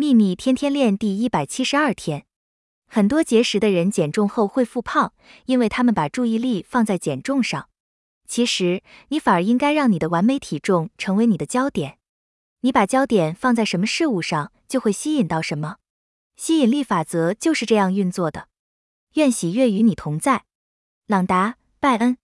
秘密天天练第一百七十二天。很多节食的人减重后会复胖因为他们把注意力放在减重上。其实你反而应该让你的完美体重成为你的焦点。你把焦点放在什么事物上就会吸引到什么。吸引力法则就是这样运作的。愿喜悦与你同在。朗达拜恩。